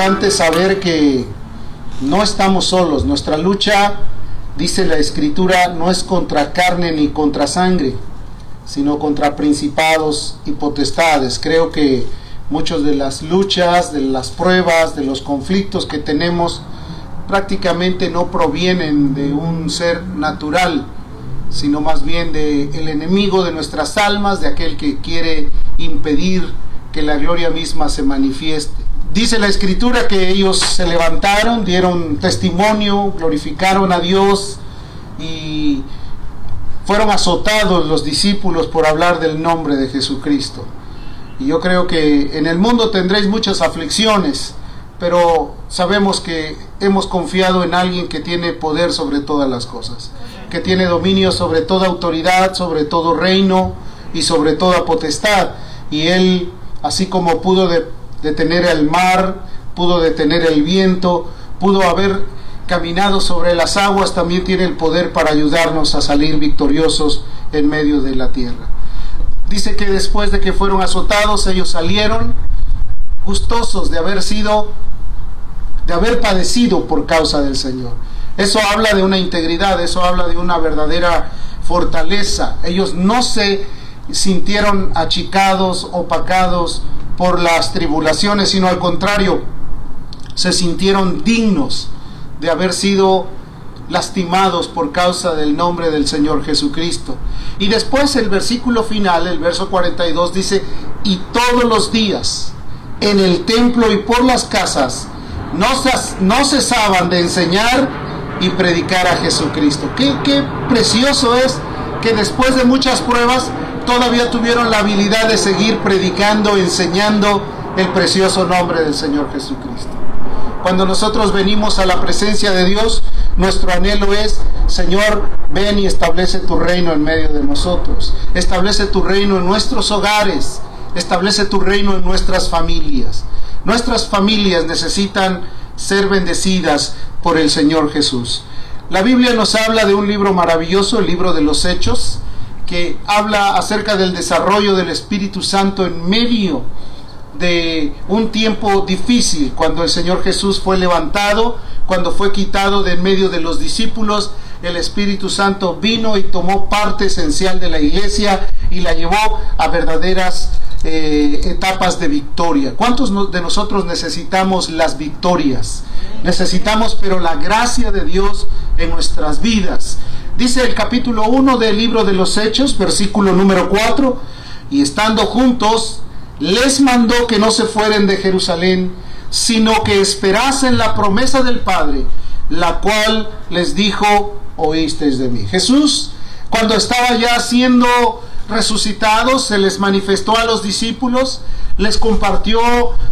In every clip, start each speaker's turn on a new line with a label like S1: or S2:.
S1: importante saber que no estamos solos. Nuestra lucha, dice la escritura, no es contra carne ni contra sangre, sino contra principados y potestades. Creo que muchas de las luchas, de las pruebas, de los conflictos que tenemos prácticamente no provienen de un ser natural, sino más bien de el enemigo de nuestras almas, de aquel que quiere impedir que la gloria misma se manifieste. Dice la escritura que ellos se levantaron, dieron testimonio, glorificaron a Dios y fueron azotados los discípulos por hablar del nombre de Jesucristo. Y yo creo que en el mundo tendréis muchas aflicciones, pero sabemos que hemos confiado en alguien que tiene poder sobre todas las cosas, que tiene dominio sobre toda autoridad, sobre todo reino y sobre toda potestad. Y Él, así como pudo detener el mar, pudo detener el viento, pudo haber caminado sobre las aguas, también tiene el poder para ayudarnos a salir victoriosos en medio de la tierra. Dice que después de que fueron azotados, ellos salieron gustosos de haber sido de haber padecido por causa del Señor. Eso habla de una integridad, eso habla de una verdadera fortaleza. Ellos no se sintieron achicados, opacados por las tribulaciones, sino al contrario, se sintieron dignos de haber sido lastimados por causa del nombre del Señor Jesucristo. Y después el versículo final, el verso 42, dice, y todos los días en el templo y por las casas, no, cesaban de enseñar y predicar a Jesucristo. Qué, qué precioso es que después de muchas pruebas todavía tuvieron la habilidad de seguir predicando, enseñando el precioso nombre del Señor Jesucristo. Cuando nosotros venimos a la presencia de Dios, nuestro anhelo es, Señor, ven y establece tu reino en medio de nosotros. Establece tu reino en nuestros hogares. Establece tu reino en nuestras familias. Nuestras familias necesitan ser bendecidas por el Señor Jesús. La Biblia nos habla de un libro maravilloso, el libro de los Hechos, que habla acerca del desarrollo del Espíritu Santo en medio de un tiempo difícil, cuando el Señor Jesús fue levantado, cuando fue quitado de en medio de los discípulos, el Espíritu Santo vino y tomó parte esencial de la iglesia y la llevó a verdaderas eh, etapas de victoria. ¿Cuántos de nosotros necesitamos las victorias? Necesitamos, pero la gracia de Dios en nuestras vidas. Dice el capítulo 1 del libro de los Hechos, versículo número 4, y estando juntos, les mandó que no se fueren de Jerusalén, sino que esperasen la promesa del Padre, la cual les dijo, oísteis de mí. Jesús, cuando estaba ya siendo resucitados, se les manifestó a los discípulos, les compartió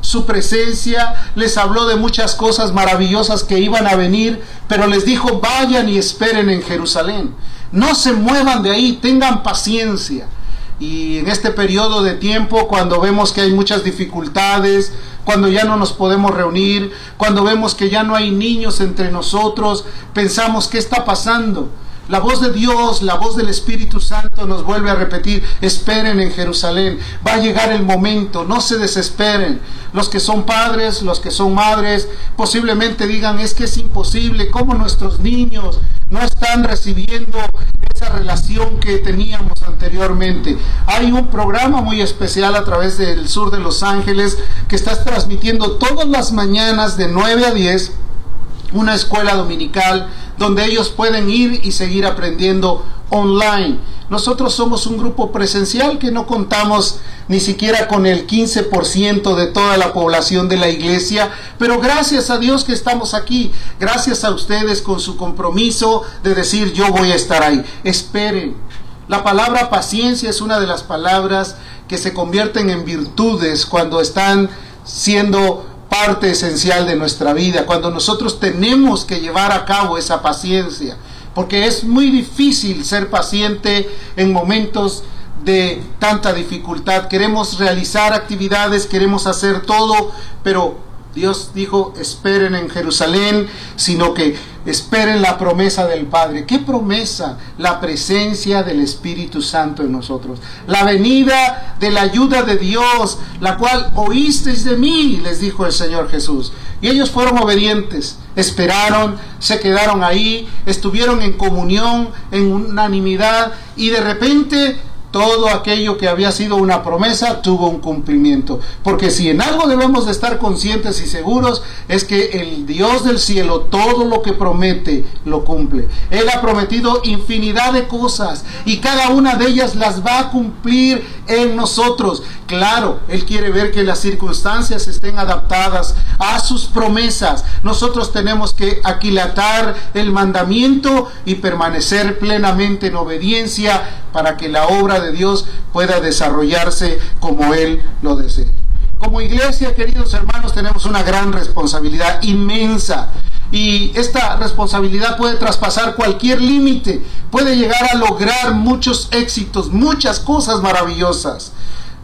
S1: su presencia, les habló de muchas cosas maravillosas que iban a venir, pero les dijo, vayan y esperen en Jerusalén. No se muevan de ahí, tengan paciencia. Y en este periodo de tiempo, cuando vemos que hay muchas dificultades, cuando ya no nos podemos reunir, cuando vemos que ya no hay niños entre nosotros, pensamos, ¿qué está pasando? La voz de Dios, la voz del Espíritu Santo nos vuelve a repetir, esperen en Jerusalén, va a llegar el momento, no se desesperen. Los que son padres, los que son madres, posiblemente digan, es que es imposible, ¿cómo nuestros niños no están recibiendo esa relación que teníamos anteriormente? Hay un programa muy especial a través del sur de Los Ángeles que está transmitiendo todas las mañanas de 9 a 10 una escuela dominical donde ellos pueden ir y seguir aprendiendo online. Nosotros somos un grupo presencial que no contamos ni siquiera con el 15% de toda la población de la iglesia, pero gracias a Dios que estamos aquí, gracias a ustedes con su compromiso de decir yo voy a estar ahí. Esperen. La palabra paciencia es una de las palabras que se convierten en virtudes cuando están siendo parte esencial de nuestra vida, cuando nosotros tenemos que llevar a cabo esa paciencia, porque es muy difícil ser paciente en momentos de tanta dificultad. Queremos realizar actividades, queremos hacer todo, pero Dios dijo, esperen en Jerusalén, sino que Esperen la promesa del Padre. ¿Qué promesa? La presencia del Espíritu Santo en nosotros. La venida de la ayuda de Dios, la cual oísteis de mí, les dijo el Señor Jesús. Y ellos fueron obedientes, esperaron, se quedaron ahí, estuvieron en comunión, en unanimidad, y de repente todo aquello que había sido una promesa tuvo un cumplimiento. Porque si en algo debemos de estar conscientes y seguros es que el Dios del cielo todo lo que promete lo cumple. Él ha prometido infinidad de cosas y cada una de ellas las va a cumplir en nosotros. Claro, Él quiere ver que las circunstancias estén adaptadas a sus promesas. Nosotros tenemos que aquilatar el mandamiento y permanecer plenamente en obediencia para que la obra de Dios pueda desarrollarse como Él lo desee. Como iglesia, queridos hermanos, tenemos una gran responsabilidad inmensa. Y esta responsabilidad puede traspasar cualquier límite, puede llegar a lograr muchos éxitos, muchas cosas maravillosas.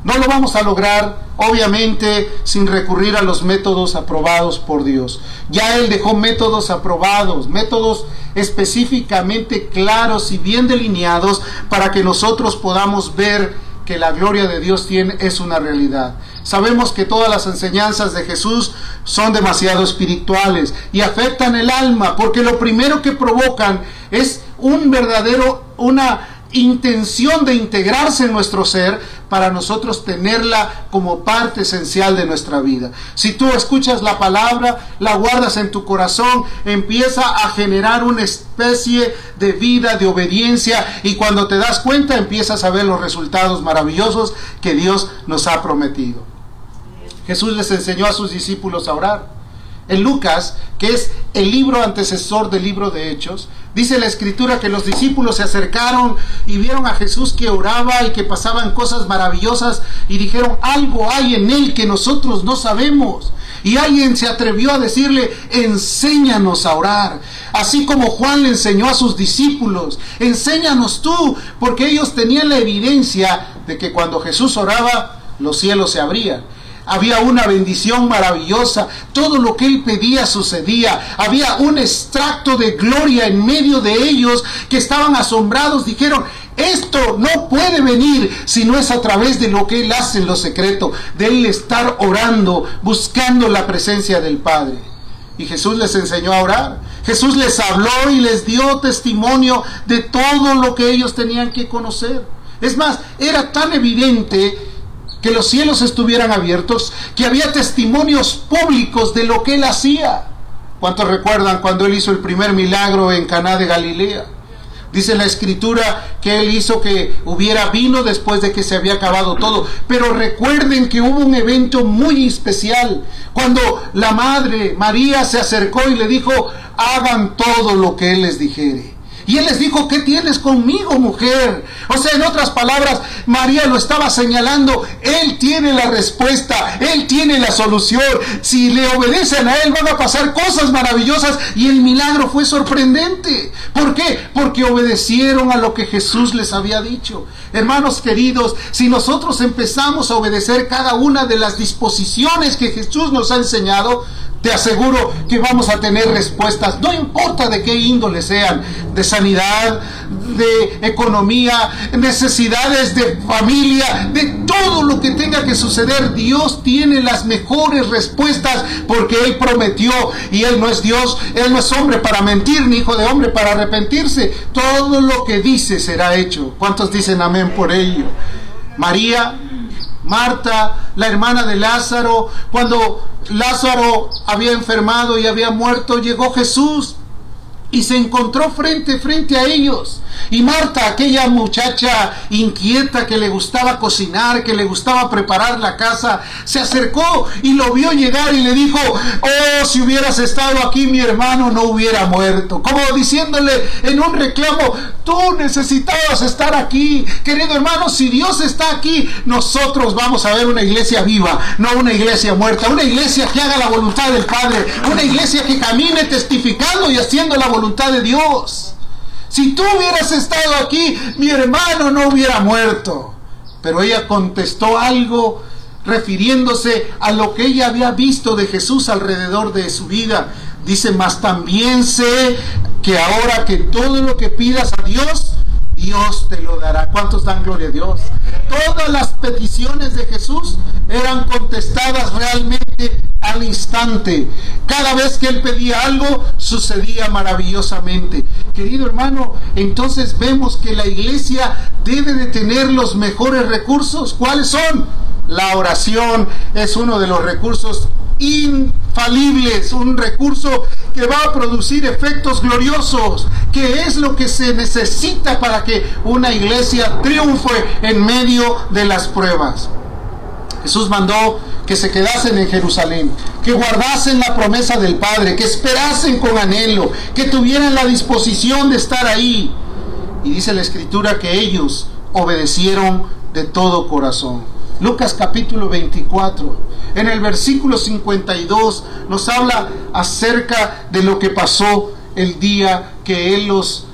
S1: No lo vamos a lograr, obviamente, sin recurrir a los métodos aprobados por Dios. Ya Él dejó métodos aprobados, métodos específicamente claros y bien delineados para que nosotros podamos ver que la gloria de Dios tiene, es una realidad. Sabemos que todas las enseñanzas de Jesús son demasiado espirituales y afectan el alma, porque lo primero que provocan es un verdadero, una intención de integrarse en nuestro ser para nosotros tenerla como parte esencial de nuestra vida. Si tú escuchas la palabra, la guardas en tu corazón, empieza a generar una especie de vida, de obediencia y cuando te das cuenta empiezas a ver los resultados maravillosos que Dios nos ha prometido. Jesús les enseñó a sus discípulos a orar. En Lucas, que es el libro antecesor del libro de Hechos, dice la escritura que los discípulos se acercaron y vieron a Jesús que oraba y que pasaban cosas maravillosas y dijeron, algo hay en él que nosotros no sabemos. Y alguien se atrevió a decirle, enséñanos a orar. Así como Juan le enseñó a sus discípulos, enséñanos tú, porque ellos tenían la evidencia de que cuando Jesús oraba, los cielos se abrían había una bendición maravillosa, todo lo que él pedía sucedía, había un extracto de gloria en medio de ellos que estaban asombrados, dijeron, esto no puede venir si no es a través de lo que Él hace en lo secreto, de Él estar orando, buscando la presencia del Padre. Y Jesús les enseñó a orar. Jesús les habló y les dio testimonio de todo lo que ellos tenían que conocer. Es más, era tan evidente que los cielos estuvieran abiertos, que había testimonios públicos de lo que él hacía. ¿Cuántos recuerdan cuando él hizo el primer milagro en Caná de Galilea? Dice la escritura que él hizo que hubiera vino después de que se había acabado todo. Pero recuerden que hubo un evento muy especial cuando la madre María se acercó y le dijo, hagan todo lo que él les dijere. Y él les dijo, ¿qué tienes conmigo, mujer? O sea, en otras palabras, María lo estaba señalando, él tiene la respuesta, él tiene la solución. Si le obedecen a él, van a pasar cosas maravillosas y el milagro fue sorprendente. ¿Por qué? Porque obedecieron a lo que Jesús les había dicho. Hermanos queridos, si nosotros empezamos a obedecer cada una de las disposiciones que Jesús nos ha enseñado, te aseguro que vamos a tener respuestas, no importa de qué índole sean, de sanidad, de economía, necesidades de familia, de todo lo que tenga que suceder. Dios tiene las mejores respuestas porque Él prometió y Él no es Dios, Él no es hombre para mentir, ni hijo de hombre para arrepentirse. Todo lo que dice será hecho. ¿Cuántos dicen amén por ello? María Marta, la hermana de Lázaro, cuando Lázaro había enfermado y había muerto, llegó Jesús y se encontró frente frente a ellos. Y Marta, aquella muchacha inquieta que le gustaba cocinar, que le gustaba preparar la casa, se acercó y lo vio llegar y le dijo, oh, si hubieras estado aquí mi hermano no hubiera muerto. Como diciéndole en un reclamo, tú necesitabas estar aquí. Querido hermano, si Dios está aquí, nosotros vamos a ver una iglesia viva, no una iglesia muerta, una iglesia que haga la voluntad del Padre, una iglesia que camine testificando y haciendo la voluntad de Dios. Si tú hubieras estado aquí, mi hermano no hubiera muerto. Pero ella contestó algo refiriéndose a lo que ella había visto de Jesús alrededor de su vida. Dice, mas también sé que ahora que todo lo que pidas a Dios, Dios te lo dará. ¿Cuántos dan gloria a Dios? Todas las peticiones de Jesús eran contestadas realmente al instante. Cada vez que él pedía algo, sucedía maravillosamente. Querido hermano, entonces vemos que la iglesia debe de tener los mejores recursos. ¿Cuáles son? La oración es uno de los recursos infalibles, un recurso que va a producir efectos gloriosos, que es lo que se necesita para que una iglesia triunfe en medio de las pruebas. Jesús mandó que se quedasen en Jerusalén, que guardasen la promesa del Padre, que esperasen con anhelo, que tuvieran la disposición de estar ahí. Y dice la escritura que ellos obedecieron de todo corazón. Lucas capítulo 24, en el versículo 52 nos habla acerca de lo que pasó el día que Él los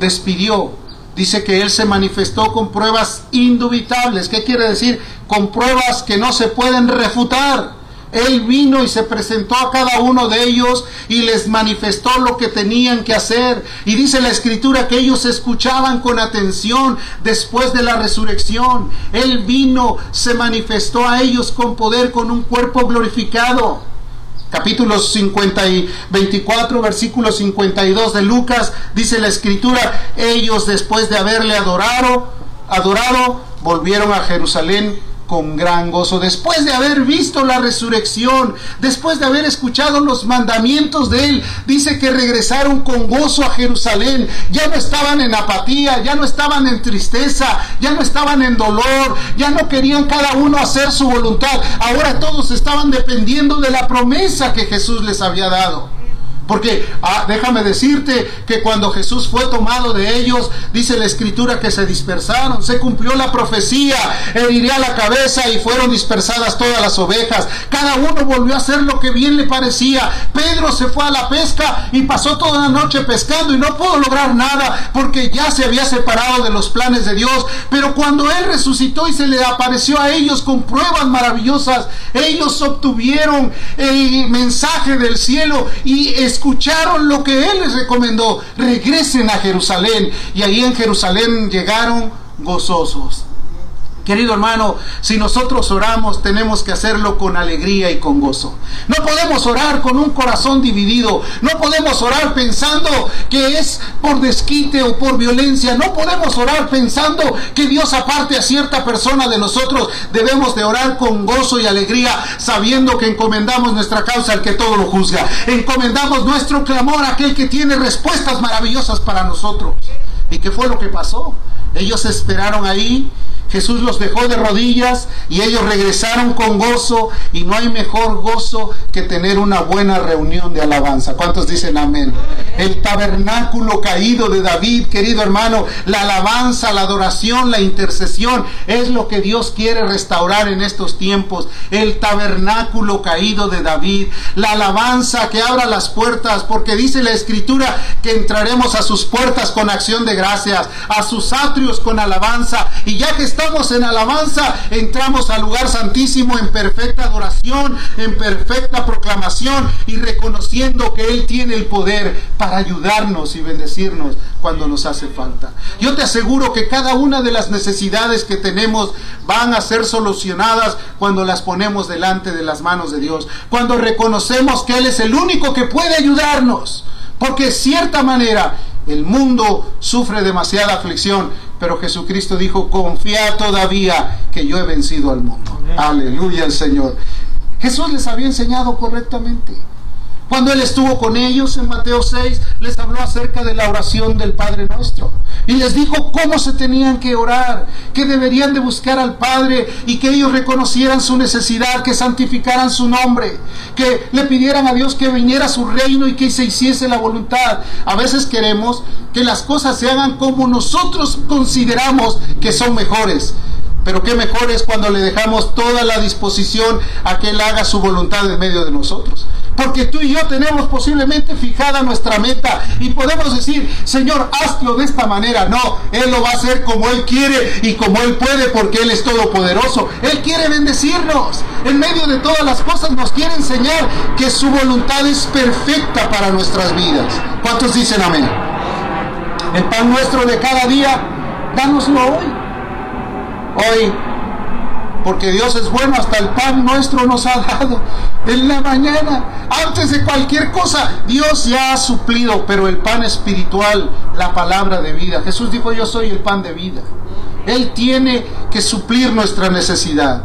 S1: despidió. Dice que Él se manifestó con pruebas indubitables. ¿Qué quiere decir? Con pruebas que no se pueden refutar. Él vino y se presentó a cada uno de ellos y les manifestó lo que tenían que hacer. Y dice la escritura que ellos escuchaban con atención después de la resurrección. Él vino, se manifestó a ellos con poder, con un cuerpo glorificado. Capítulos 50 y 24, versículo 52 de Lucas, dice la escritura, ellos después de haberle adorado, adorado, volvieron a Jerusalén con gran gozo, después de haber visto la resurrección, después de haber escuchado los mandamientos de Él, dice que regresaron con gozo a Jerusalén, ya no estaban en apatía, ya no estaban en tristeza, ya no estaban en dolor, ya no querían cada uno hacer su voluntad, ahora todos estaban dependiendo de la promesa que Jesús les había dado. Porque ah, déjame decirte que cuando Jesús fue tomado de ellos, dice la escritura que se dispersaron, se cumplió la profecía, heriría la cabeza y fueron dispersadas todas las ovejas. Cada uno volvió a hacer lo que bien le parecía. Pedro se fue a la pesca y pasó toda la noche pescando y no pudo lograr nada porque ya se había separado de los planes de Dios. Pero cuando Él resucitó y se le apareció a ellos con pruebas maravillosas, ellos obtuvieron el mensaje del cielo y escucharon lo que Él les recomendó, regresen a Jerusalén. Y ahí en Jerusalén llegaron gozosos. Querido hermano, si nosotros oramos tenemos que hacerlo con alegría y con gozo. No podemos orar con un corazón dividido. No podemos orar pensando que es por desquite o por violencia. No podemos orar pensando que Dios aparte a cierta persona de nosotros. Debemos de orar con gozo y alegría sabiendo que encomendamos nuestra causa al que todo lo juzga. Encomendamos nuestro clamor a aquel que tiene respuestas maravillosas para nosotros. ¿Y qué fue lo que pasó? Ellos esperaron ahí Jesús los dejó de rodillas y ellos regresaron con gozo y no hay mejor gozo que tener una buena reunión de alabanza. ¿Cuántos dicen amén? El tabernáculo caído de David, querido hermano, la alabanza, la adoración, la intercesión es lo que Dios quiere restaurar en estos tiempos. El tabernáculo caído de David, la alabanza que abra las puertas, porque dice la escritura que entraremos a sus puertas con acción de gracias, a sus atrios con alabanza y ya que estamos en alabanza, entramos al lugar santísimo en perfecta adoración, en perfecta proclamación y reconociendo que Él tiene el poder para ayudarnos y bendecirnos cuando nos hace falta. Yo te aseguro que cada una de las necesidades que tenemos van a ser solucionadas cuando las ponemos delante de las manos de Dios, cuando reconocemos que Él es el único que puede ayudarnos. Porque de cierta manera el mundo sufre demasiada aflicción, pero Jesucristo dijo, confía todavía que yo he vencido al mundo. Aleluya al Señor. Jesús les había enseñado correctamente. Cuando Él estuvo con ellos en Mateo 6, les habló acerca de la oración del Padre nuestro. Y les dijo cómo se tenían que orar, que deberían de buscar al Padre y que ellos reconocieran su necesidad, que santificaran su nombre, que le pidieran a Dios que viniera a su reino y que se hiciese la voluntad. A veces queremos que las cosas se hagan como nosotros consideramos que son mejores. Pero qué mejor es cuando le dejamos toda la disposición a que Él haga su voluntad en medio de nosotros. Porque tú y yo tenemos posiblemente fijada nuestra meta y podemos decir, Señor, hazlo de esta manera. No, Él lo va a hacer como Él quiere y como Él puede porque Él es todopoderoso. Él quiere bendecirnos. En medio de todas las cosas nos quiere enseñar que su voluntad es perfecta para nuestras vidas. ¿Cuántos dicen amén? El pan nuestro de cada día, dánoslo hoy. Hoy porque Dios es bueno, hasta el pan nuestro nos ha dado en la mañana. Antes de cualquier cosa, Dios ya ha suplido, pero el pan espiritual, la palabra de vida. Jesús dijo, yo soy el pan de vida. Él tiene que suplir nuestra necesidad.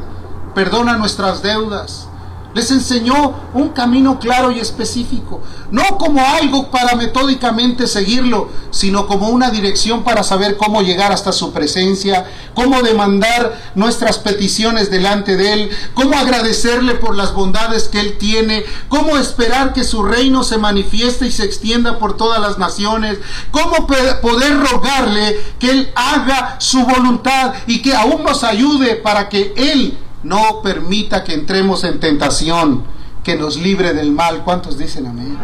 S1: Perdona nuestras deudas les enseñó un camino claro y específico, no como algo para metódicamente seguirlo, sino como una dirección para saber cómo llegar hasta su presencia, cómo demandar nuestras peticiones delante de Él, cómo agradecerle por las bondades que Él tiene, cómo esperar que su reino se manifieste y se extienda por todas las naciones, cómo poder rogarle que Él haga su voluntad y que aún nos ayude para que Él no permita que entremos en tentación, que nos libre del mal. ¿Cuántos dicen amén?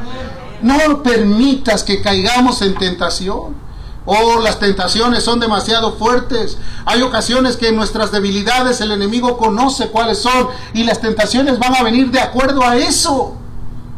S1: No permitas que caigamos en tentación. Oh, las tentaciones son demasiado fuertes. Hay ocasiones que en nuestras debilidades el enemigo conoce cuáles son y las tentaciones van a venir de acuerdo a eso.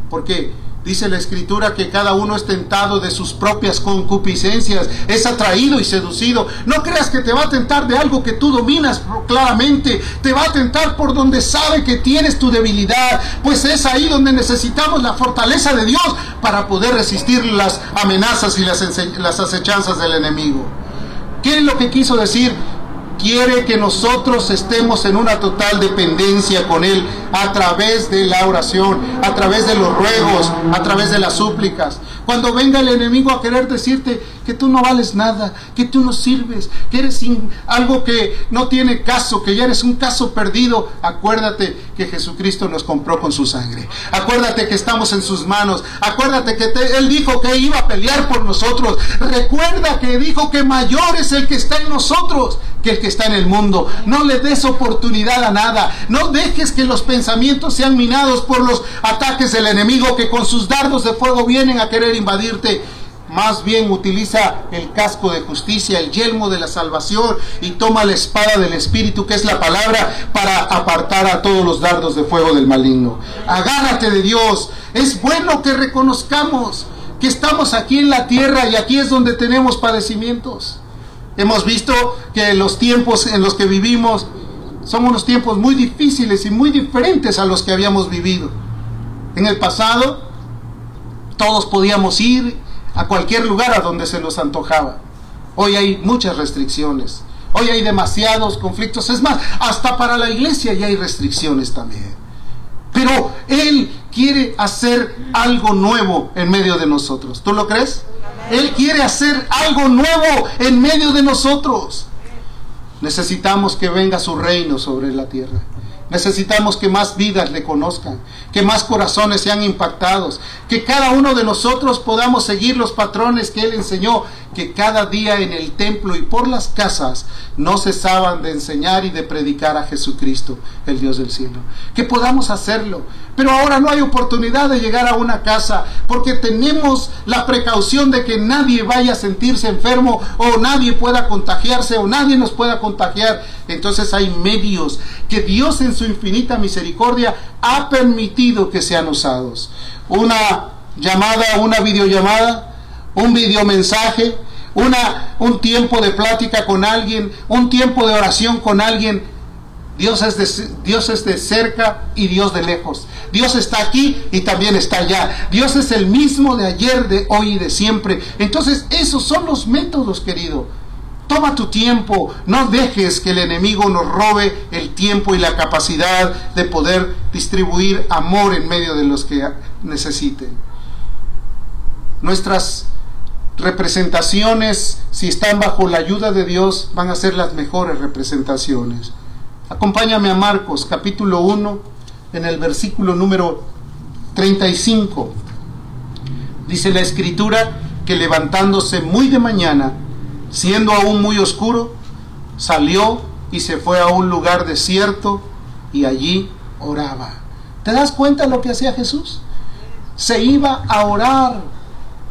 S1: Porque Dice la escritura que cada uno es tentado de sus propias concupiscencias, es atraído y seducido. No creas que te va a tentar de algo que tú dominas claramente, te va a tentar por donde sabe que tienes tu debilidad, pues es ahí donde necesitamos la fortaleza de Dios para poder resistir las amenazas y las, las acechanzas del enemigo. ¿Qué es lo que quiso decir? Quiere que nosotros estemos en una total dependencia con Él a través de la oración, a través de los ruegos, a través de las súplicas. Cuando venga el enemigo a querer decirte que tú no vales nada, que tú no sirves, que eres algo que no tiene caso, que ya eres un caso perdido, acuérdate que Jesucristo nos compró con su sangre. Acuérdate que estamos en sus manos. Acuérdate que Él dijo que iba a pelear por nosotros. Recuerda que dijo que mayor es el que está en nosotros que el que está en el mundo. No le des oportunidad a nada. No dejes que los pensamientos sean minados por los ataques del enemigo que con sus dardos de fuego vienen a querer invadirte. Más bien utiliza el casco de justicia, el yelmo de la salvación y toma la espada del Espíritu, que es la palabra, para apartar a todos los dardos de fuego del maligno. Agárrate de Dios. Es bueno que reconozcamos que estamos aquí en la tierra y aquí es donde tenemos padecimientos. Hemos visto que los tiempos en los que vivimos son unos tiempos muy difíciles y muy diferentes a los que habíamos vivido. En el pasado todos podíamos ir a cualquier lugar a donde se nos antojaba. Hoy hay muchas restricciones. Hoy hay demasiados conflictos. Es más, hasta para la iglesia ya hay restricciones también. Pero Él quiere hacer algo nuevo en medio de nosotros. ¿Tú lo crees? Él quiere hacer algo nuevo en medio de nosotros. Necesitamos que venga su reino sobre la tierra. Necesitamos que más vidas le conozcan, que más corazones sean impactados, que cada uno de nosotros podamos seguir los patrones que Él enseñó, que cada día en el templo y por las casas no cesaban de enseñar y de predicar a Jesucristo, el Dios del cielo. Que podamos hacerlo. Pero ahora no hay oportunidad de llegar a una casa porque tenemos la precaución de que nadie vaya a sentirse enfermo o nadie pueda contagiarse o nadie nos pueda contagiar. Entonces hay medios que Dios en su infinita misericordia ha permitido que sean usados. Una llamada, una videollamada, un videomensaje, una, un tiempo de plática con alguien, un tiempo de oración con alguien. Dios es, de, Dios es de cerca y Dios de lejos. Dios está aquí y también está allá. Dios es el mismo de ayer, de hoy y de siempre. Entonces, esos son los métodos, querido. Toma tu tiempo, no dejes que el enemigo nos robe el tiempo y la capacidad de poder distribuir amor en medio de los que necesiten. Nuestras representaciones, si están bajo la ayuda de Dios, van a ser las mejores representaciones. Acompáñame a Marcos capítulo 1 en el versículo número 35. Dice la escritura que levantándose muy de mañana, siendo aún muy oscuro, salió y se fue a un lugar desierto y allí oraba. ¿Te das cuenta lo que hacía Jesús? se iba a orar,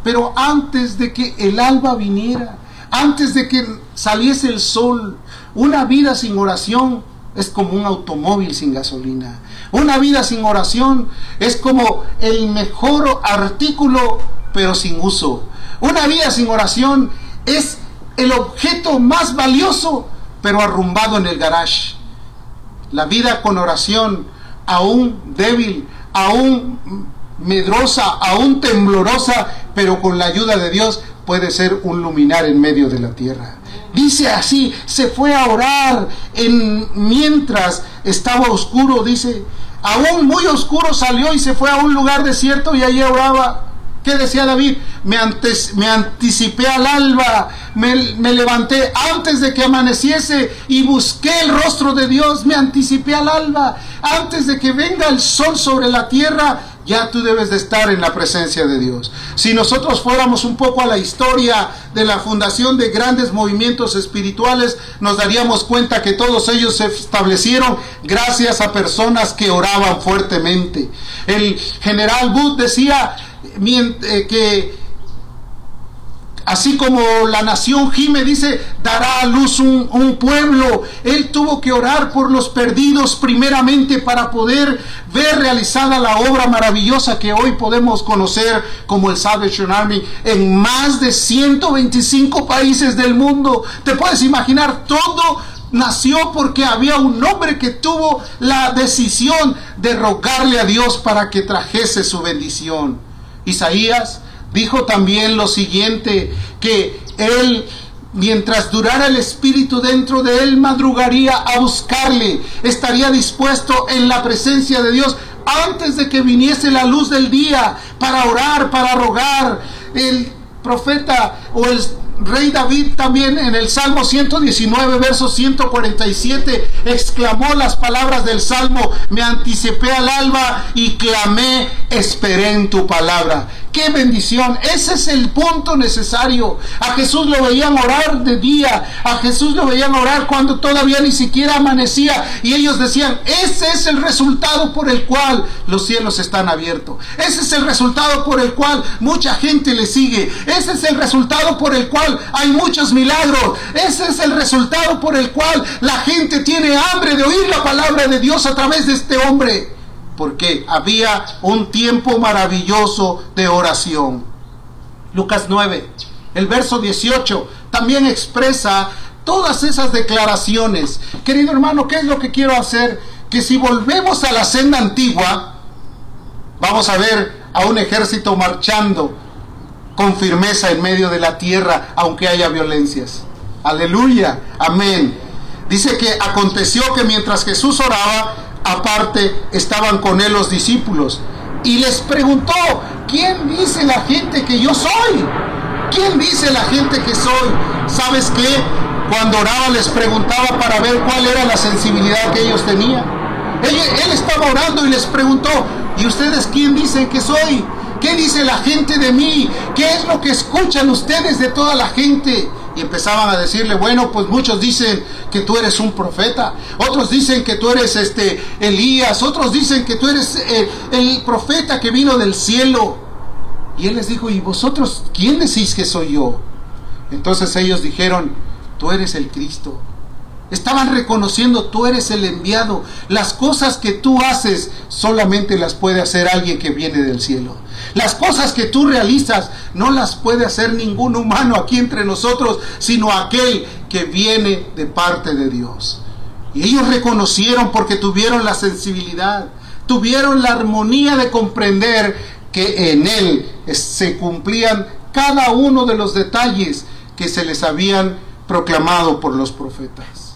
S1: pero antes de que el alba viniera, antes de que saliese el sol, una vida sin oración es como un automóvil sin gasolina. Una vida sin oración es como el mejor artículo pero sin uso. Una vida sin oración es el objeto más valioso pero arrumbado en el garage. La vida con oración, aún débil, aún medrosa, aún temblorosa, pero con la ayuda de Dios puede ser un luminar en medio de la tierra. Dice así, se fue a orar en, mientras estaba oscuro, dice, aún muy oscuro salió y se fue a un lugar desierto y allí oraba. ¿Qué decía David? Me, me anticipé al alba, me, me, levanté antes de que amaneciese y busqué el rostro de Dios, me anticipé al alba, antes de que venga el sol sobre la tierra, ya tú debes de estar en la presencia de Dios. Si nosotros fuéramos un poco a la historia de la fundación de grandes movimientos espirituales, nos daríamos cuenta que todos ellos se establecieron gracias a personas que oraban fuertemente. El general Booth decía eh, que Así como la nación gime, dice, dará a luz un, un, pueblo. Él tuvo que orar por los perdidos primeramente para poder ver realizada la obra maravillosa que hoy podemos conocer como el Salvation Army en más de 125 países del mundo. Te puedes imaginar todo nació porque había un hombre que tuvo la decisión de rogarle a Dios para que trajese su bendición. Isaías Dijo también lo siguiente, que él, mientras durara el Espíritu dentro de él, madrugaría a buscarle, estaría dispuesto en la presencia de Dios antes de que viniese la luz del día para orar, para rogar. El profeta o el rey David también en el Salmo 119, verso 147, exclamó las palabras del Salmo, me anticipé al alba y clamé, esperé en tu palabra. ¡Qué bendición! Ese es el punto necesario. A Jesús lo veían orar de día, a Jesús lo veían orar cuando todavía ni siquiera amanecía y ellos decían, ese es el resultado por el cual los cielos están abiertos. Ese es el resultado por el cual mucha gente le sigue. Ese es el resultado por el cual hay muchos milagros. Ese es el resultado por el cual la gente tiene hambre de oír la palabra de Dios a través de este hombre. Porque había un tiempo maravilloso de oración. Lucas 9, el verso 18, también expresa todas esas declaraciones. Querido hermano, ¿qué es lo que quiero hacer? Que si volvemos a la senda antigua, vamos a ver a un ejército marchando con firmeza en medio de la tierra, aunque haya violencias. Aleluya, amén. Dice que aconteció que mientras Jesús oraba, aparte estaban con él los discípulos. Y les preguntó, ¿quién dice la gente que yo soy? ¿Quién dice la gente que soy? ¿Sabes qué? Cuando oraba les preguntaba para ver cuál era la sensibilidad que ellos tenían. Él, él estaba orando y les preguntó, ¿y ustedes quién dicen que soy? ¿Qué dice la gente de mí? ¿Qué es lo que escuchan ustedes de toda la gente? Y empezaban a decirle, bueno, pues muchos dicen que tú eres un profeta, otros dicen que tú eres este Elías, otros dicen que tú eres el, el profeta que vino del cielo. Y él les dijo, ¿y vosotros quién decís que soy yo? Entonces ellos dijeron, tú eres el Cristo. Estaban reconociendo, tú eres el enviado. Las cosas que tú haces solamente las puede hacer alguien que viene del cielo. Las cosas que tú realizas no las puede hacer ningún humano aquí entre nosotros, sino aquel que viene de parte de Dios. Y ellos reconocieron porque tuvieron la sensibilidad, tuvieron la armonía de comprender que en Él se cumplían cada uno de los detalles que se les habían proclamado por los profetas.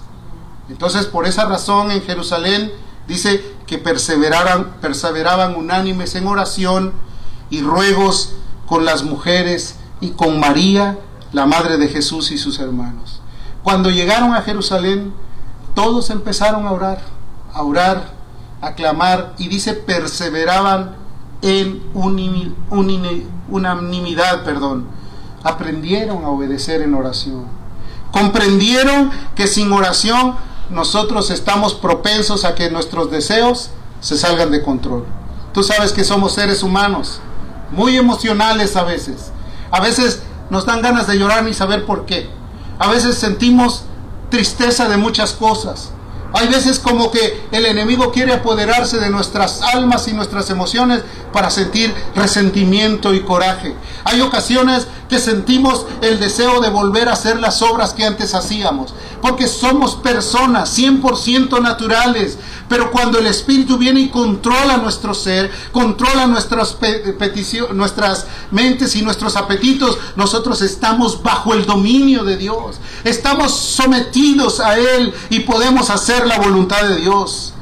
S1: Entonces, por esa razón en Jerusalén dice que perseveraban unánimes en oración y ruegos con las mujeres y con María, la madre de Jesús y sus hermanos. Cuando llegaron a Jerusalén, todos empezaron a orar, a orar, a clamar y dice perseveraban en unanimidad, perdón. Aprendieron a obedecer en oración. Comprendieron que sin oración nosotros estamos propensos a que nuestros deseos se salgan de control. Tú sabes que somos seres humanos muy emocionales a veces. A veces nos dan ganas de llorar ni saber por qué. A veces sentimos tristeza de muchas cosas. Hay veces como que el enemigo quiere apoderarse de nuestras almas y nuestras emociones para sentir resentimiento y coraje. Hay ocasiones que sentimos el deseo de volver a hacer las obras que antes hacíamos, porque somos personas 100% naturales, pero cuando el Espíritu viene y controla nuestro ser, controla nuestras nuestras mentes y nuestros apetitos, nosotros estamos bajo el dominio de Dios. Estamos sometidos a Él y podemos hacer la voluntad de Dios.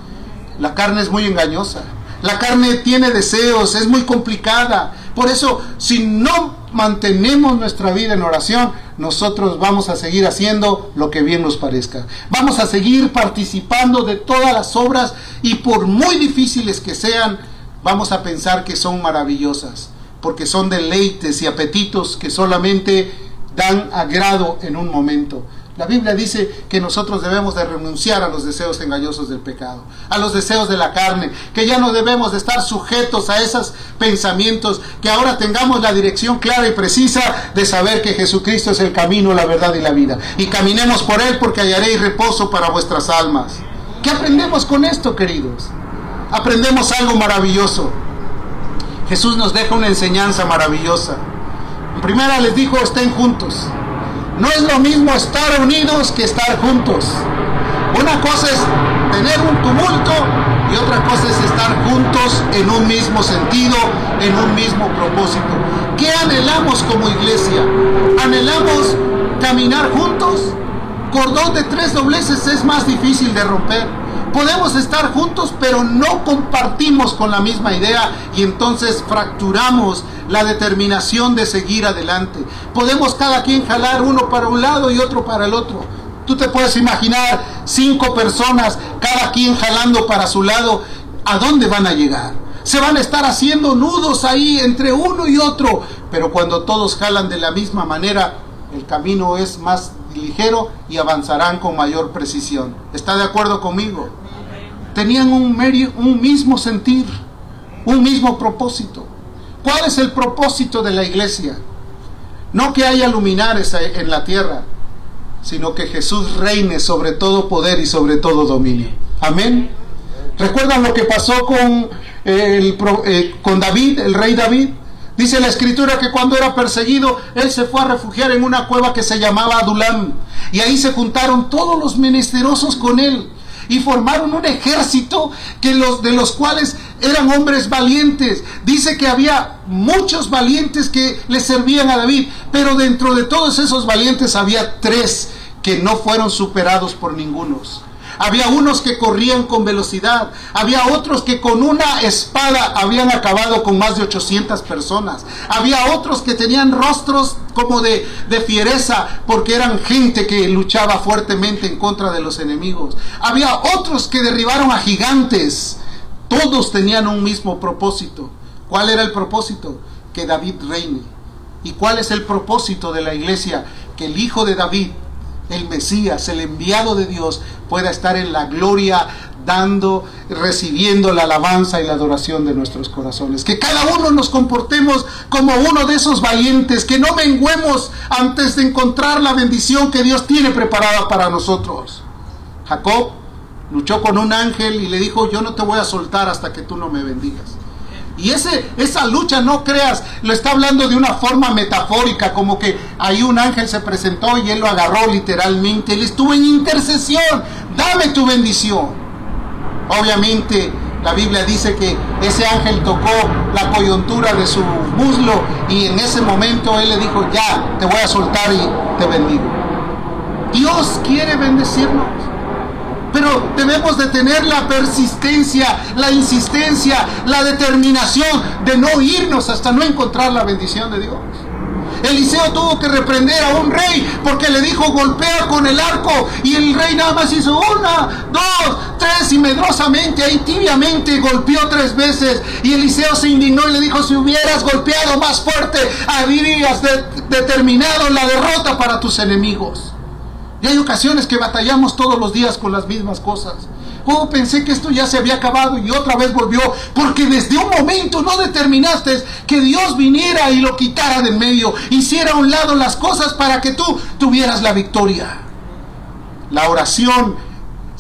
S1: La carne es muy engañosa. La carne tiene deseos, es muy complicada. Por eso, si no mantenemos nuestra vida en oración, nosotros vamos a seguir haciendo lo que bien nos parezca. Vamos a seguir participando de todas las obras y por muy difíciles que sean, vamos a pensar que son maravillosas, porque son deleites y apetitos que solamente dan agrado en un momento. La Biblia dice que nosotros debemos de renunciar a los deseos engañosos del pecado, a los deseos de la carne, que ya no debemos de estar sujetos a esos pensamientos, que ahora tengamos la dirección clara y precisa de saber que Jesucristo es el camino, la verdad y la vida. Y caminemos por Él porque hallaréis reposo para vuestras almas. ¿Qué aprendemos con esto, queridos? Aprendemos algo maravilloso. Jesús nos deja una enseñanza maravillosa. En primera les dijo, estén juntos. No es lo mismo estar unidos que estar juntos. Una cosa es tener un tumulto y otra cosa es estar juntos en un mismo sentido, en un mismo propósito. ¿Qué anhelamos como iglesia? ¿Anhelamos caminar juntos? Cordón de tres dobleces es más difícil de romper. Podemos estar juntos, pero no compartimos con la misma idea y entonces fracturamos la determinación de seguir adelante. Podemos cada quien jalar uno para un lado y otro para el otro. Tú te puedes imaginar cinco personas, cada quien jalando para su lado. ¿A dónde van a llegar? Se van a estar haciendo nudos ahí entre uno y otro. Pero cuando todos jalan de la misma manera, el camino es más ligero y avanzarán con mayor precisión. ¿Está de acuerdo conmigo? Tenían un, un mismo sentir, un mismo propósito. ¿Cuál es el propósito de la iglesia? No que haya luminares en la tierra, sino que Jesús reine sobre todo poder y sobre todo dominio. Amén. ¿Recuerdan lo que pasó con, el, eh, con David, el rey David? Dice la escritura que cuando era perseguido, él se fue a refugiar en una cueva que se llamaba Adulam. Y ahí se juntaron todos los menesterosos con él y formaron un ejército que los, de los cuales eran hombres valientes. Dice que había muchos valientes que le servían a David, pero dentro de todos esos valientes había tres que no fueron superados por ningunos. Había unos que corrían con velocidad. Había otros que con una espada habían acabado con más de 800 personas. Había otros que tenían rostros como de, de fiereza porque eran gente que luchaba fuertemente en contra de los enemigos. Había otros que derribaron a gigantes. Todos tenían un mismo propósito. ¿Cuál era el propósito? Que David reine. ¿Y cuál es el propósito de la iglesia? Que el hijo de David el Mesías, el enviado de Dios, pueda estar en la gloria, dando, recibiendo la alabanza y la adoración de nuestros corazones. Que cada uno nos comportemos como uno de esos valientes, que no menguemos antes de encontrar la bendición que Dios tiene preparada para nosotros. Jacob luchó con un ángel y le dijo, yo no te voy a soltar hasta que tú no me bendigas. Y ese, esa lucha, no creas, lo está hablando de una forma metafórica, como que ahí un ángel se presentó y él lo agarró literalmente. Él estuvo en intercesión, dame tu bendición. Obviamente la Biblia dice que ese ángel tocó la coyuntura de su muslo y en ese momento él le dijo, ya, te voy a soltar y te bendigo. Dios quiere bendecirnos. Pero debemos de tener la persistencia, la insistencia, la determinación de no irnos hasta no encontrar la bendición de Dios. Eliseo tuvo que reprender a un rey porque le dijo golpea con el arco y el rey nada más hizo una, dos, tres y medrosamente, ahí tibiamente golpeó tres veces y Eliseo se indignó y le dijo si hubieras golpeado más fuerte habrías determinado la derrota para tus enemigos. Y hay ocasiones que batallamos todos los días con las mismas cosas. Oh, pensé que esto ya se había acabado y otra vez volvió. Porque desde un momento no determinaste que Dios viniera y lo quitara de medio. Hiciera a un lado las cosas para que tú tuvieras la victoria. La oración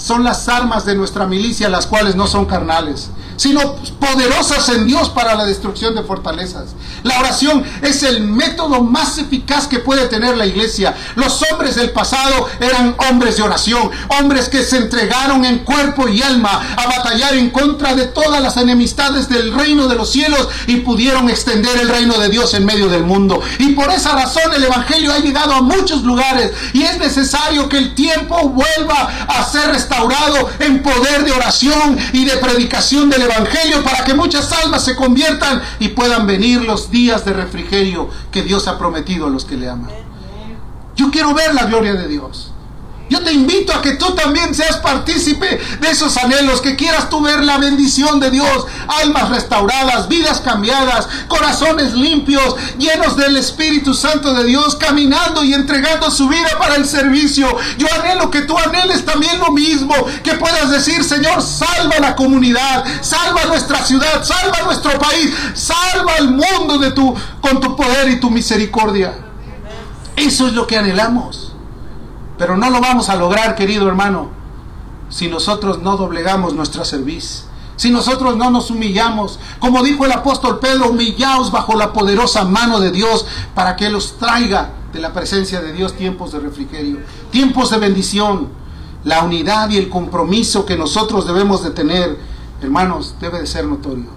S1: son las armas de nuestra milicia, las cuales no son carnales, sino poderosas en Dios para la destrucción de fortalezas. La oración es el método más eficaz que puede tener la iglesia. Los hombres del pasado eran hombres de oración, hombres que se entregaron en cuerpo y alma a batallar en contra de todas las enemistades del reino de los cielos y pudieron extender el reino de Dios en medio del mundo. Y por esa razón el Evangelio ha llegado a muchos lugares y es necesario que el tiempo vuelva a ser restaurado en poder de oración y de predicación del Evangelio para que muchas almas se conviertan y puedan venir los días de refrigerio que Dios ha prometido a los que le aman. Yo quiero ver la gloria de Dios. Yo te invito a que tú también seas partícipe de esos anhelos, que quieras tú ver la bendición de Dios, almas restauradas, vidas cambiadas, corazones limpios, llenos del Espíritu Santo de Dios, caminando y entregando su vida para el servicio. Yo anhelo que tú anheles también lo mismo, que puedas decir, Señor, salva la comunidad, salva nuestra ciudad, salva nuestro país, salva el mundo de tu con tu poder y tu misericordia. Eso es lo que anhelamos. Pero no lo vamos a lograr, querido hermano, si nosotros no doblegamos nuestra cerviz. Si nosotros no nos humillamos, como dijo el apóstol Pedro, humillaos bajo la poderosa mano de Dios para que los traiga de la presencia de Dios tiempos de refrigerio, tiempos de bendición. La unidad y el compromiso que nosotros debemos de tener, hermanos, debe de ser notorio.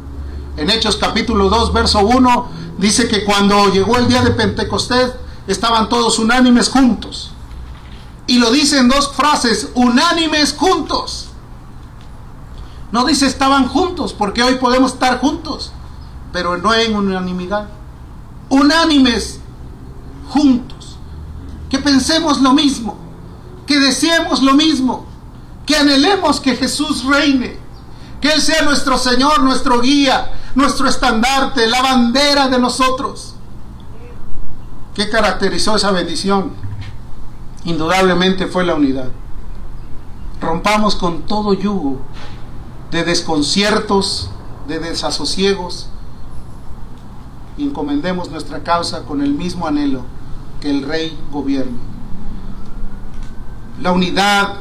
S1: En Hechos capítulo 2, verso 1, dice que cuando llegó el día de Pentecostés, estaban todos unánimes juntos. Y lo dice en dos frases, unánimes juntos. No dice estaban juntos, porque hoy podemos estar juntos, pero no en unanimidad. Unánimes juntos. Que pensemos lo mismo, que deseemos lo mismo, que anhelemos que Jesús reine, que Él sea nuestro Señor, nuestro guía, nuestro estandarte, la bandera de nosotros. ¿Qué caracterizó esa bendición? Indudablemente fue la unidad. Rompamos con todo yugo de desconciertos, de desasosiegos. Encomendemos nuestra causa con el mismo anhelo que el rey gobierne. La unidad,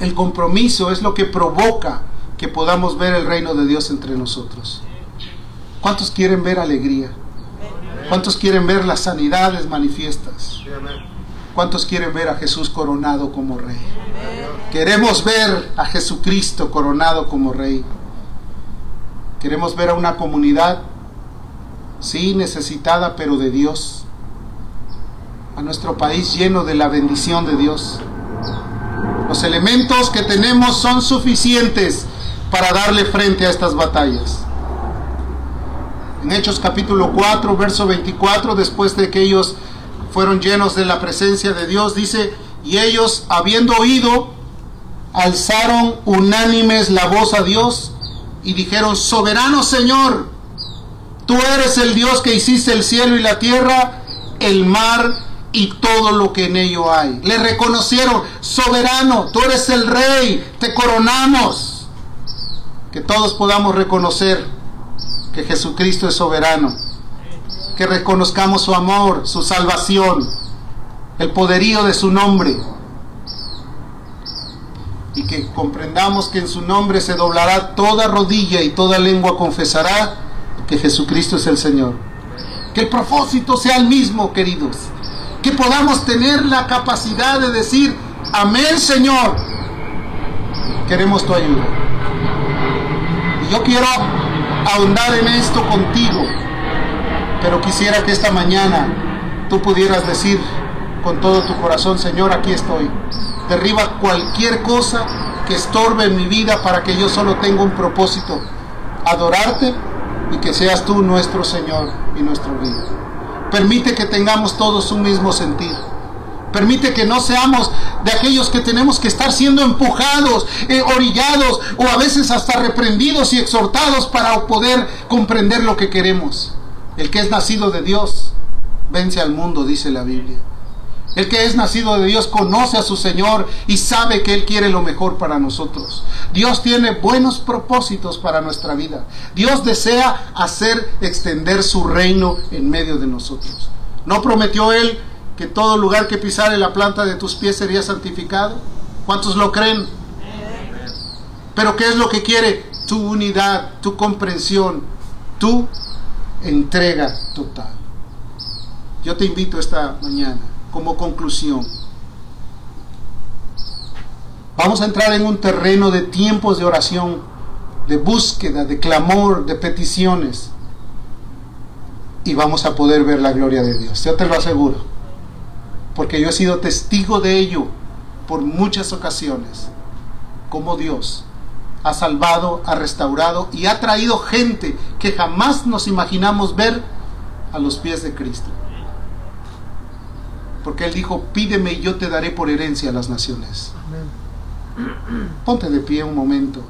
S1: el compromiso es lo que provoca que podamos ver el reino de Dios entre nosotros. ¿Cuántos quieren ver alegría? ¿Cuántos quieren ver las sanidades manifiestas? ¿Cuántos quieren ver a Jesús coronado como rey? Queremos ver a Jesucristo coronado como rey. Queremos ver a una comunidad, sí, necesitada, pero de Dios. A nuestro país lleno de la bendición de Dios. Los elementos que tenemos son suficientes para darle frente a estas batallas. En Hechos capítulo 4, verso 24, después de que ellos fueron llenos de la presencia de Dios, dice, y ellos, habiendo oído, alzaron unánimes la voz a Dios y dijeron, soberano Señor, tú eres el Dios que hiciste el cielo y la tierra, el mar y todo lo que en ello hay. Le reconocieron, soberano, tú eres el rey, te coronamos. Que todos podamos reconocer que Jesucristo es soberano que reconozcamos su amor, su salvación, el poderío de su nombre y que comprendamos que en su nombre se doblará toda rodilla y toda lengua confesará que Jesucristo es el Señor. Que el propósito sea el mismo, queridos. Que podamos tener la capacidad de decir, amén Señor, queremos tu ayuda. Y yo quiero ahondar en esto contigo pero quisiera que esta mañana tú pudieras decir con todo tu corazón, Señor, aquí estoy. Derriba cualquier cosa que estorbe mi vida para que yo solo tenga un propósito, adorarte y que seas tú nuestro Señor y nuestro Rey. Permite que tengamos todos un mismo sentir. Permite que no seamos de aquellos que tenemos que estar siendo empujados, eh, orillados o a veces hasta reprendidos y exhortados para poder comprender lo que queremos. El que es nacido de Dios vence al mundo, dice la Biblia. El que es nacido de Dios conoce a su Señor y sabe que Él quiere lo mejor para nosotros. Dios tiene buenos propósitos para nuestra vida. Dios desea hacer extender su reino en medio de nosotros. ¿No prometió Él que todo lugar que pisare la planta de tus pies sería santificado? ¿Cuántos lo creen? Pero ¿qué es lo que quiere? Tu unidad, tu comprensión, tu entrega total. Yo te invito esta mañana como conclusión. Vamos a entrar en un terreno de tiempos de oración, de búsqueda, de clamor, de peticiones. Y vamos a poder ver la gloria de Dios. Yo te lo aseguro. Porque yo he sido testigo de ello por muchas ocasiones. Como Dios ha salvado, ha restaurado y ha traído gente que jamás nos imaginamos ver a los pies de Cristo. Porque Él dijo, pídeme y yo te daré por herencia a las naciones. Ponte de pie un momento.